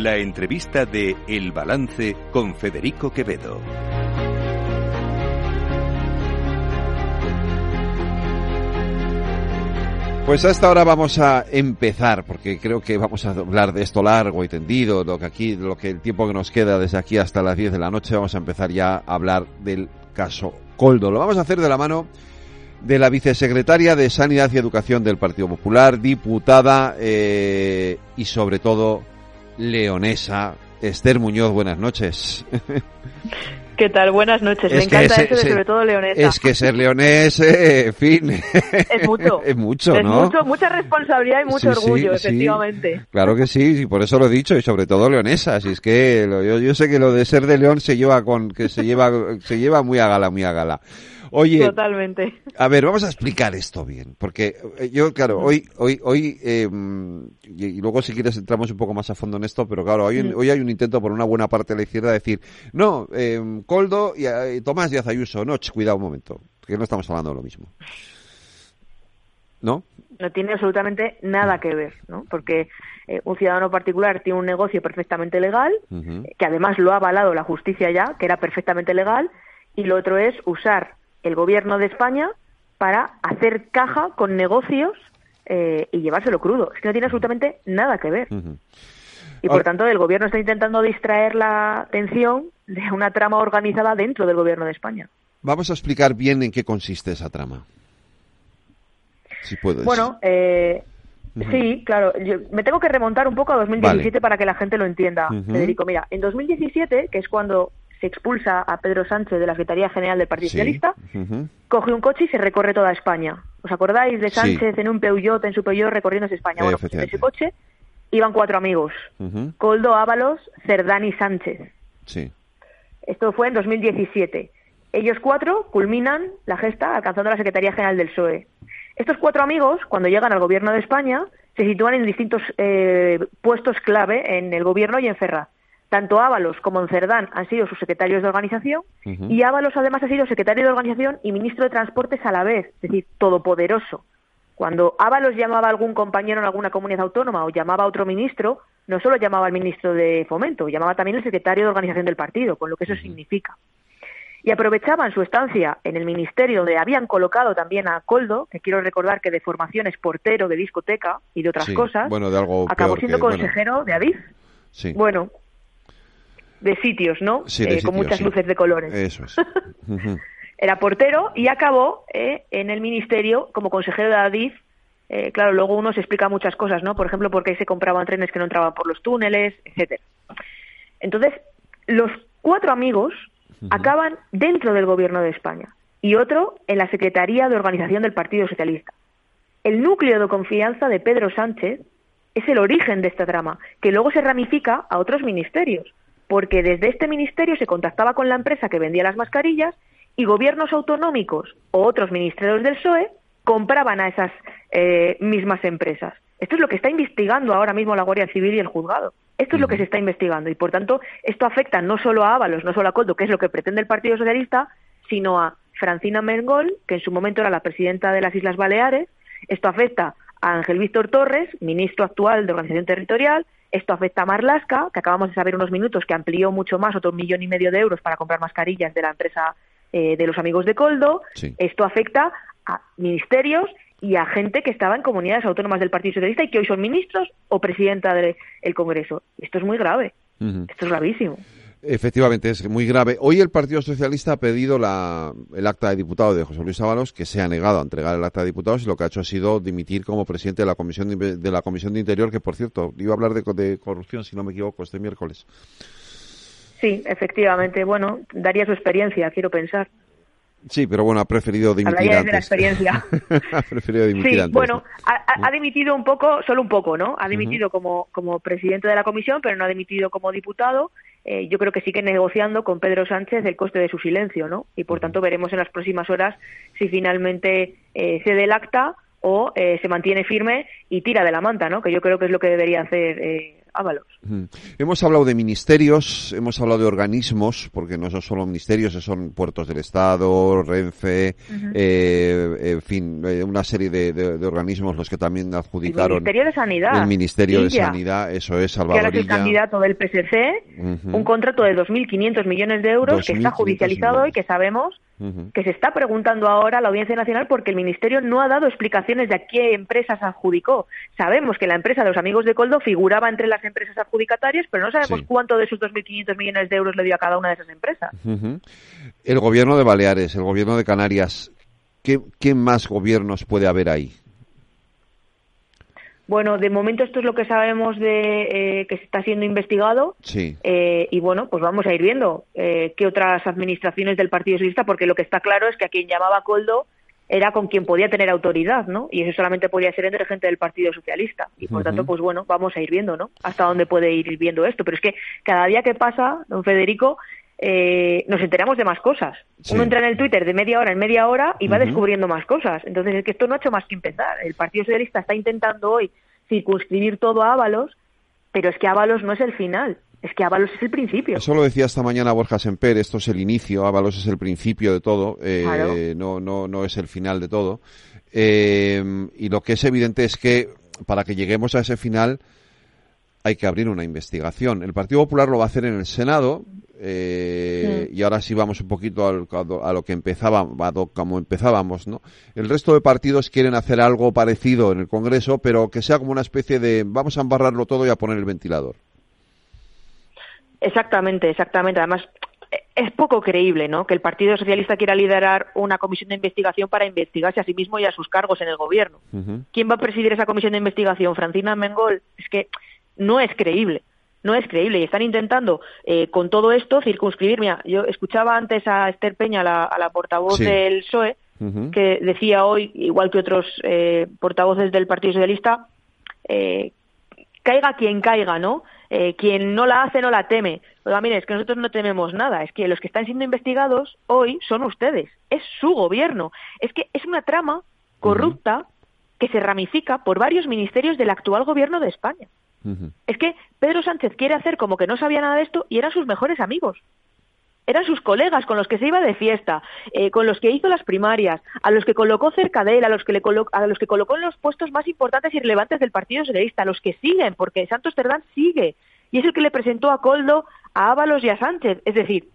La entrevista de El Balance con Federico Quevedo. Pues a esta hora vamos a empezar, porque creo que vamos a hablar de esto largo y tendido, lo que aquí, lo que el tiempo que nos queda desde aquí hasta las 10 de la noche, vamos a empezar ya a hablar del caso Coldo. Lo vamos a hacer de la mano de la vicesecretaria de Sanidad y Educación del Partido Popular, diputada eh, y sobre todo leonesa, Esther Muñoz. Buenas noches. ¿Qué tal? Buenas noches. Me encanta eso de sobre todo leonesa. Es que ser leonés, eh, en fin. Es mucho. es mucho, es ¿no? Mucho, mucha responsabilidad y mucho orgullo, efectivamente. Claro que sí, y por eso lo he dicho, y sobre todo leonesa. Así es que yo, yo sé que lo de ser de león se lleva con, que se lleva, se lleva muy a gala, muy a gala. Oye, totalmente. A ver, vamos a explicar esto bien, porque eh, yo, claro, hoy, hoy, hoy, eh, y luego si quieres entramos un poco más a fondo en esto, pero claro, hoy, hoy hay un intento por una buena parte de la izquierda de decir, no, eh, Coldo y eh, Tomás Díaz Ayuso, no, cuidado un momento, que no estamos hablando de lo mismo. ¿No? No tiene absolutamente nada que ver, ¿no? Porque eh, un ciudadano particular tiene un negocio perfectamente legal, que además lo ha avalado la justicia ya, que era perfectamente legal, y lo otro es usar el gobierno de España para hacer caja con negocios eh, y llevárselo crudo. Es que no tiene absolutamente nada que ver. Y por tanto, el gobierno está intentando distraer la atención de una trama organizada dentro del gobierno de España. Vamos a explicar bien en qué consiste esa trama. Si puedes. Bueno, eh, sí, claro. me tengo que remontar un poco a 2017 para que la gente lo entienda, Federico. Mira, en 2017, que es cuando se expulsa a Pedro Sánchez de la Secretaría General del Partido Socialista, coge un coche y se recorre toda España. ¿Os acordáis de Sánchez en un Peugeot, en su Peugeot recorriéndose España? Bueno, pues en ese coche iban cuatro amigos, Coldo Ábalos, Cerdán y Sánchez. Sí. Esto fue en 2017. Ellos cuatro culminan la gesta alcanzando la Secretaría General del PSOE. Estos cuatro amigos, cuando llegan al gobierno de España, se sitúan en distintos eh, puestos clave en el gobierno y en Ferraz. Tanto Ábalos como Cerdán han sido sus secretarios de organización y Ábalos además ha sido secretario de organización y ministro de Transportes a la vez, es decir, todopoderoso. Cuando Ábalos llamaba a algún compañero en alguna comunidad autónoma o llamaba a otro ministro, no solo llamaba al ministro de Fomento, llamaba también al secretario de organización del partido, con lo que eso significa. Y aprovechaban su estancia en el ministerio donde habían colocado también a Coldo, que quiero recordar que de formación es portero de discoteca y de otras cosas, bueno, de algo acabó siendo consejero de Adif. Sí. Bueno, de sitios, ¿no? Sí, eh, con muchas luces de colores. Eso es. Era portero y acabó eh, en el ministerio como consejero de Adif. Eh, claro, luego uno se explica muchas cosas, ¿no? Por ejemplo, por qué se compraban trenes que no entraban por los túneles, etcétera. Entonces, los cuatro amigos acaban dentro del gobierno de España y otro en la Secretaría de Organización del Partido Socialista. El núcleo de confianza de Pedro Sánchez es el origen de esta trama, que luego se ramifica a otros ministerios porque desde este ministerio se contactaba con la empresa que vendía las mascarillas y gobiernos autonómicos o otros ministerios del PSOE compraban a esas eh, mismas empresas. Esto es lo que está investigando ahora mismo la Guardia Civil y el juzgado. Esto es lo que se está investigando y, por tanto, esto afecta no solo a Ábalos, no solo a Coldo, que es lo que pretende el Partido Socialista, sino a Francina Mengol, que en su momento era la presidenta de las Islas Baleares. Esto afecta a Ángel Víctor Torres, ministro actual de Organización Territorial, esto afecta a Marlasca, que acabamos de saber unos minutos que amplió mucho más, otro millón y medio de euros para comprar mascarillas de la empresa eh, de los amigos de Coldo. Esto afecta a ministerios y a gente que estaba en comunidades autónomas del Partido Socialista y que hoy son ministros o presidenta del Congreso. Esto es muy grave. Esto es gravísimo. Efectivamente, es muy grave. Hoy el Partido Socialista ha pedido la, el acta de diputado de José Luis Ábalos, que se ha negado a entregar el acta de diputados y lo que ha hecho ha sido dimitir como presidente de la Comisión de, la Comisión de Interior, que por cierto, iba a hablar de, de corrupción, si no me equivoco, este miércoles. Sí, efectivamente. Bueno, daría su experiencia, quiero pensar. Sí, pero bueno, ha preferido dimitir antes. de la experiencia. ha preferido dimitir sí, antes. bueno, ha, dimitido un poco, solo un poco, ¿no? Ha dimitido como, como presidente de la comisión, pero no ha dimitido como diputado. Eh, yo creo que sigue negociando con Pedro Sánchez el coste de su silencio, ¿no? Y por tanto veremos en las próximas horas si finalmente eh, cede el acta o eh, se mantiene firme y tira de la manta, ¿no? Que yo creo que es lo que debería hacer Ábalos. Hemos hablado de ministerios, hemos hablado de organismos, porque no son solo ministerios, son puertos del Estado, Renfe, eh, en fin, eh, una serie de, organismos los que también adjudicaron. El Ministerio de Sanidad. El Ministerio de Sanidad, eso es, Salvador. Que ahora es el candidato del PSC, un contrato de 2.500 millones de euros que está judicializado y que sabemos que se está preguntando ahora la Audiencia Nacional porque el Ministerio no ha dado explicaciones de a qué empresas adjudicó. Sabemos que la empresa de los amigos de Coldo figuraba entre las empresas adjudicatarias, pero no sabemos cuánto de esos 2.500 millones de euros le dio a cada una de esas empresas. El gobierno de Baleares, el gobierno de Canarias, ¿qué, qué más gobiernos puede haber ahí? Bueno, de momento esto es lo que sabemos de eh, que se está siendo investigado. Sí. Eh, y bueno, pues vamos a ir viendo eh, qué otras administraciones del Partido Socialista, porque lo que está claro es que a quien llamaba Coldo era con quien podía tener autoridad, ¿no? Y eso solamente podía ser entre gente del Partido Socialista. Y por tanto, pues bueno, vamos a ir viendo, ¿no? Hasta dónde puede ir viendo esto. Pero es que cada día que pasa, don Federico, nos enteramos de más cosas. Uno entra en el Twitter de media hora en media hora y va descubriendo más cosas. Entonces es que esto no ha hecho más que empezar. El Partido Socialista está intentando hoy circunscribir todo a Ábalos, pero es que Ábalos no es el final. Es que Ábalos es el principio. Eso lo decía esta mañana Borja Semper, esto es el inicio, Ábalos es el principio de todo, eh, no, no, no es el final de todo. Eh, y lo que es evidente es que para que lleguemos a ese final hay que abrir una investigación. El Partido Popular lo va a hacer en el Senado, eh, y ahora sí vamos un poquito a lo que empezaba, como empezábamos, ¿no? El resto de partidos quieren hacer algo parecido en el Congreso, pero que sea como una especie de vamos a embarrarlo todo y a poner el ventilador. Exactamente, exactamente. Además, es poco creíble, ¿no? Que el Partido Socialista quiera liderar una comisión de investigación para investigarse a sí mismo y a sus cargos en el gobierno. ¿Quién va a presidir esa comisión de investigación? Francina Mengol. Es que no es creíble no es creíble y están intentando eh, con todo esto circunscribir. Mira, yo escuchaba antes a Esther Peña, la, a la portavoz del PSOE, que decía hoy, igual que otros eh, portavoces del Partido Socialista, eh, caiga quien caiga, ¿no? Quien no la hace no la teme. Oiga, mire, es que nosotros no tememos nada, es que los que están siendo investigados hoy son ustedes, es su gobierno. Es que es una trama corrupta que se ramifica por varios ministerios del actual gobierno de España. Es que Pedro Sánchez quiere hacer como que no sabía nada de esto y eran sus mejores amigos. Eran sus colegas con los que se iba de fiesta, eh, con los que hizo las primarias, a los que colocó cerca de él, a los que, le a los que colocó en los puestos más importantes y relevantes del Partido Socialista, a los que siguen, porque Santos Cerdán sigue. Y es el que le presentó a Coldo, a Ábalos y a Sánchez. Es decir,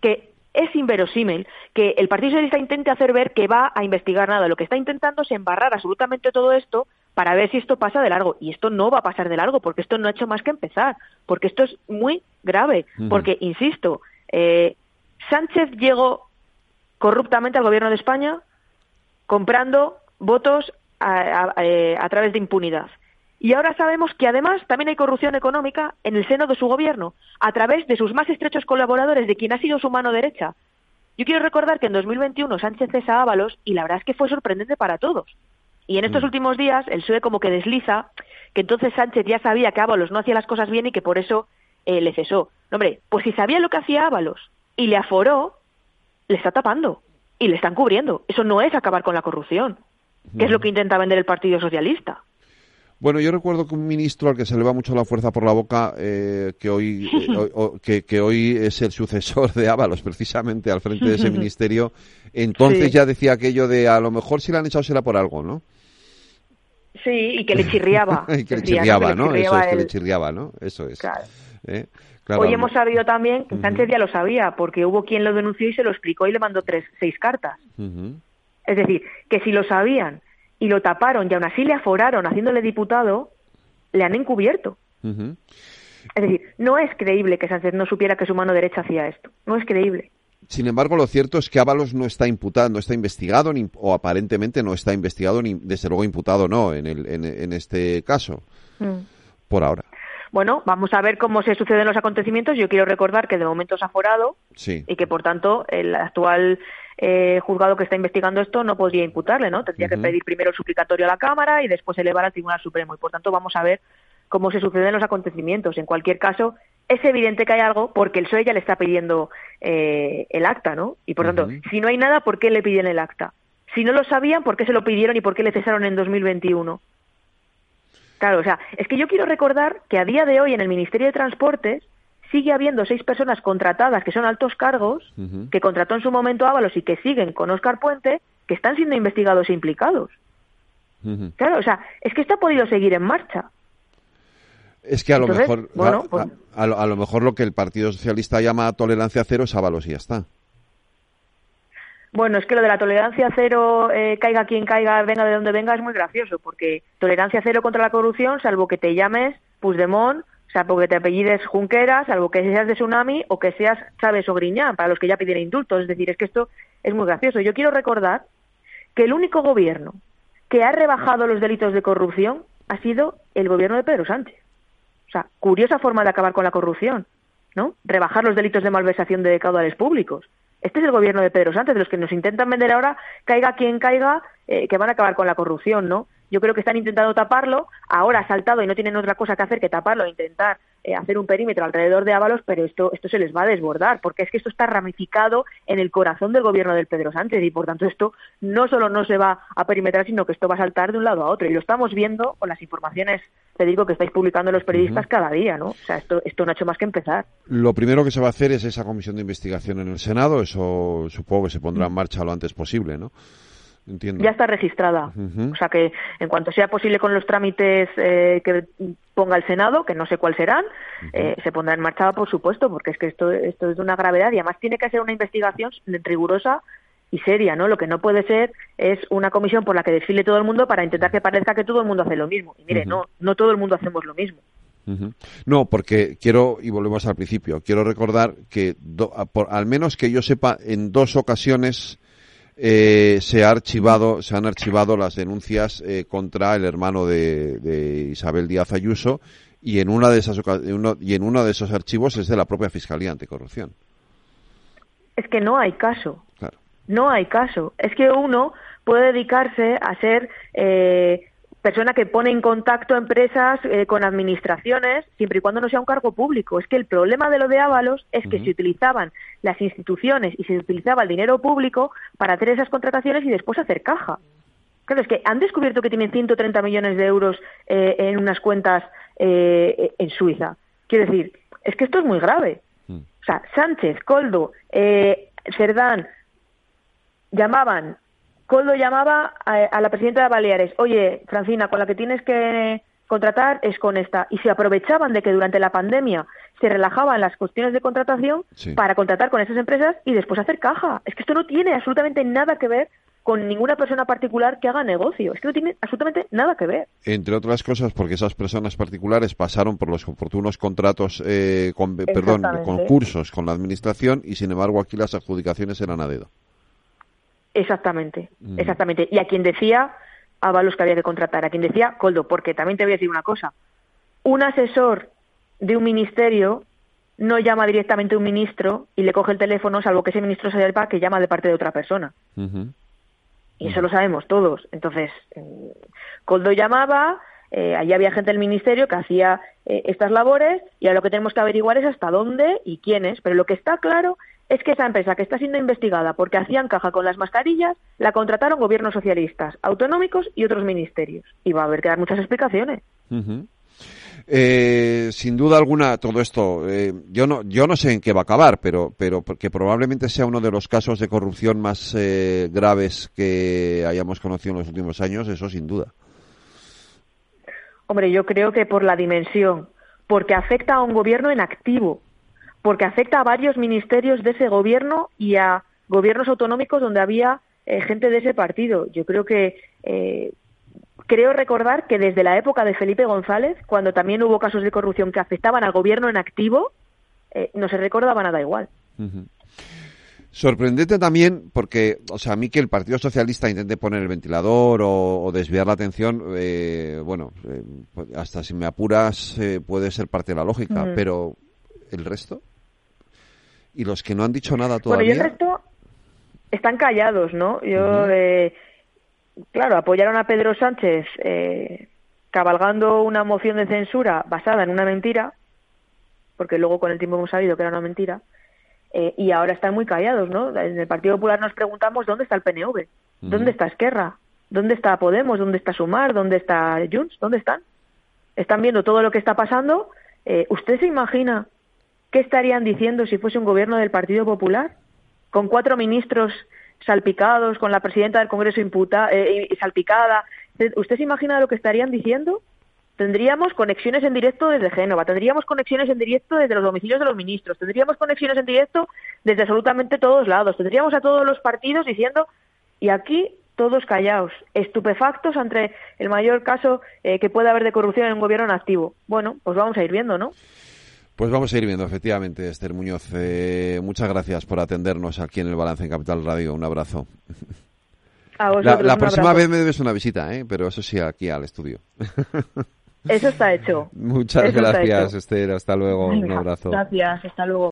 que es inverosímil que el Partido Socialista intente hacer ver que va a investigar nada. Lo que está intentando es embarrar absolutamente todo esto para ver si esto pasa de largo. Y esto no va a pasar de largo, porque esto no ha hecho más que empezar, porque esto es muy grave, porque, insisto, eh, Sánchez llegó corruptamente al gobierno de España comprando votos a, eh, a, través de impunidad. Y ahora sabemos que además también hay corrupción económica en el seno de su gobierno, a través de sus más estrechos colaboradores, de quien ha sido su mano derecha. Yo quiero recordar que en 2021 Sánchez cesa a Ábalos y la verdad es que fue sorprendente para todos. Y en estos mm. últimos días el PSOE como que desliza que entonces Sánchez ya sabía que Ábalos no hacía las cosas bien y que por eso eh, le cesó. Hombre, pues si sabía lo que hacía Ábalos y le aforó, le está tapando y le están cubriendo. Eso no es acabar con la corrupción, que es lo que intenta vender el Partido Socialista. Bueno, yo recuerdo que un ministro al que se le va mucho la fuerza por la boca, eh, que hoy eh, que, hoy es el sucesor de Ábalos, precisamente al frente de ese ministerio, entonces ya decía aquello de a lo mejor si le han echado será por algo, ¿no? Sí, y que le chirriaba. y que le chirriaba, ¿no? Eso es, que le chirriaba, ¿no? Eso es. Claro. ¿Eh? Hoy hemos sabido también que Sánchez ya lo sabía, porque hubo quien lo denunció y se lo explicó y le mandó tres, seis cartas. Es decir, que si lo sabían y lo taparon y aún así le aforaron haciéndole diputado, le han encubierto. Es decir, no es creíble que Sánchez no supiera que su mano derecha hacía esto. No es creíble. Sin embargo, lo cierto es que Ábalos no está imputado, no está investigado, ni, o aparentemente no está investigado, ni desde luego imputado no en, el, en, este caso, mm. por ahora. Bueno, vamos a ver cómo se suceden los acontecimientos. Yo quiero recordar que de momento se ha forado y que, por tanto, el actual eh, juzgado que está investigando esto no podría imputarle, ¿no? Tendría que pedir primero el suplicatorio a la Cámara y después elevar al Tribunal Supremo. Y, por tanto, vamos a ver cómo se suceden los acontecimientos. En cualquier caso, es evidente que hay algo porque el PSOE ya le está pidiendo eh, el acta, ¿no? Y por tanto, si no hay nada, ¿por qué le piden el acta? Si no lo sabían, ¿por qué se lo pidieron y por qué le cesaron en 2021? Claro, o sea, es que yo quiero recordar que a día de hoy en el Ministerio de Transportes sigue habiendo seis personas contratadas que son altos cargos, que contrató en su momento Ábalos y que siguen con Oscar Puente, que están siendo investigados e implicados. Claro, o sea, es que esto ha podido seguir en marcha. Es que a lo mejor pues a, lo, mejor lo que el Partido Socialista llama tolerancia cero es Ábalos y ya está. Bueno, es que lo de la tolerancia cero, eh, caiga quien caiga, venga de donde venga, es muy gracioso, porque tolerancia cero contra la corrupción, salvo que te llames Puigdemont, o sea, porque te apellides Junqueras, salvo que seas de Tsunami o que seas Chávez o Griñán, para los que ya pidieron indultos. Es decir, es que esto es muy gracioso. Yo quiero recordar que el único gobierno que ha rebajado los delitos de corrupción ha sido el gobierno de Pedro Sánchez. O sea, curiosa forma de acabar con la corrupción, ¿no? Rebajar los delitos de malversación de caudales públicos. Este es el gobierno de Pedro Sánchez, de los que nos intentan vender ahora, caiga quien caiga, eh, que van a acabar con la corrupción, ¿no? Yo creo que están intentando taparlo, ahora ha saltado y no tienen otra cosa que hacer que taparlo e intentar eh, hacer un perímetro alrededor de Ábalos, pero esto, esto se les va a desbordar, porque es que esto está ramificado en el corazón del gobierno del Pedro Sánchez y por tanto esto no solo no se va a perimetrar, sino que esto va a saltar de un lado a otro. Y lo estamos viendo con las informaciones, te digo, que estáis publicando los periodistas cada día, ¿no? O sea, esto, esto no ha hecho más que empezar. Lo primero que se va a hacer es esa comisión de investigación en el Senado, eso supongo que se pondrá en marcha lo antes posible, ¿no? Ya está registrada. O sea que en cuanto sea posible con los trámites eh, que ponga el Senado, que no sé cuáles serán, eh, se pondrá en marcha, por supuesto, porque es que esto, esto es de una gravedad y además tiene que ser una investigación rigurosa y seria, ¿no? Lo que no puede ser es una comisión por la que desfile todo el mundo para intentar que parezca que todo el mundo hace lo mismo. Y mire, no, no todo el mundo hacemos lo mismo. No, porque quiero, y volvemos al principio, quiero recordar que por, al menos que yo sepa, en dos ocasiones eh, se ha archivado, se han archivado las denuncias eh, contra el hermano de, Isabel Díaz Ayuso y en una de esas y en uno de esos archivos es de la propia Fiscalía Anticorrupción. Es que no hay caso. No hay caso. Es que uno puede dedicarse a ser eh, persona que pone en contacto empresas eh, con administraciones siempre y cuando no sea un cargo público. Es que el problema de lo de Ábalos es que se utilizaban las instituciones y se utilizaba el dinero público para hacer esas contrataciones y después hacer caja. Claro, es que han descubierto que tienen 130 millones de euros eh, en unas cuentas eh, en Suiza. Quiero decir, es que esto es muy grave. Mm. O sea, Sánchez, Coldo, Cerdán llamaban Coldo llamaba a, la presidenta de Baleares, oye, Francina, con la que tienes que contratar es con esta. Y se aprovechaban de que durante la pandemia se relajaban las cuestiones de contratación para contratar con esas empresas y después hacer caja. Es que esto no tiene absolutamente nada que ver con ninguna persona particular que haga negocio. Es que no tiene absolutamente nada que ver. Entre otras cosas, porque esas personas particulares pasaron por los oportunos contratos, eh, con, perdón, concursos con la administración y, sin embargo, aquí las adjudicaciones eran a dedo. Exactamente, mm. exactamente. Y a quien decía a los que había que contratar, a quien decía Coldo, porque también te voy a decir una cosa. Un asesor de un ministerio no llama directamente a un ministro y le coge el teléfono, salvo que ese ministro sea el PA que llama de parte de otra persona. Y eso lo sabemos todos. Entonces, mm, Coldo llamaba, eh, allí había gente del ministerio que hacía eh, estas labores y ahora lo que tenemos que averiguar es hasta dónde y quiénes. Pero lo que está claro es que esa empresa que está siendo investigada porque hacían caja con las mascarillas, la contrataron gobiernos socialistas, autonómicos y otros ministerios. Y va a haber que dar muchas explicaciones. Eh, sin duda alguna, todo esto, eh, yo no, yo no sé en qué va a acabar, pero, pero porque probablemente sea uno de los casos de corrupción más eh, graves que hayamos conocido en los últimos años, eso sin duda. Hombre, yo creo que por la dimensión, porque afecta a un gobierno en activo, porque afecta a varios ministerios de ese gobierno y a gobiernos autonómicos donde había eh, gente de ese partido. Yo creo que eh, creo recordar que desde la época de Felipe González, cuando también hubo casos de corrupción que afectaban al gobierno en activo, eh, no se recordaba nada igual. Sorprendente también porque, o sea, a mí que el Partido Socialista intente poner el ventilador o, desviar la atención, bueno, hasta si me apuras puede ser parte de la lógica, pero el resto? ¿Y los que no han dicho nada todavía? Bueno, y el resto están callados, ¿no? Yo, eh, claro, apoyaron a Pedro Sánchez eh, cabalgando una moción de censura basada en una mentira, porque luego con el tiempo hemos sabido que era una mentira, eh, y ahora están muy callados, ¿no? En el Partido Popular nos preguntamos dónde está el PNV, dónde está Esquerra, dónde está Podemos, dónde está Sumar, dónde está Junts, dónde están. están viendo todo lo que está pasando. Eh, ¿Usted se imagina qué estarían diciendo si fuese un gobierno del Partido Popular? Con cuatro ministros salpicados, con la presidenta del Congreso imputa, eh, salpicada. ¿Usted se imagina lo que estarían diciendo? Tendríamos conexiones en directo desde Génova, tendríamos conexiones en directo desde los domicilios de los ministros, tendríamos conexiones en directo desde absolutamente todos lados, tendríamos a todos los partidos diciendo, y aquí todos callados, estupefactos ante el mayor caso eh, que puede haber de corrupción en un gobierno en activo. Bueno, pues vamos a ir viendo, ¿no? Pues vamos a ir viendo, efectivamente, Esther Muñoz. Eh, muchas gracias por atendernos aquí en el Balance en Capital Radio. Un abrazo. la, próxima vez me debes una visita, ¿eh? pero eso sí, aquí al estudio. Eso está hecho. Muchas gracias, Esther. Hasta luego. Un abrazo. Gracias, hasta luego.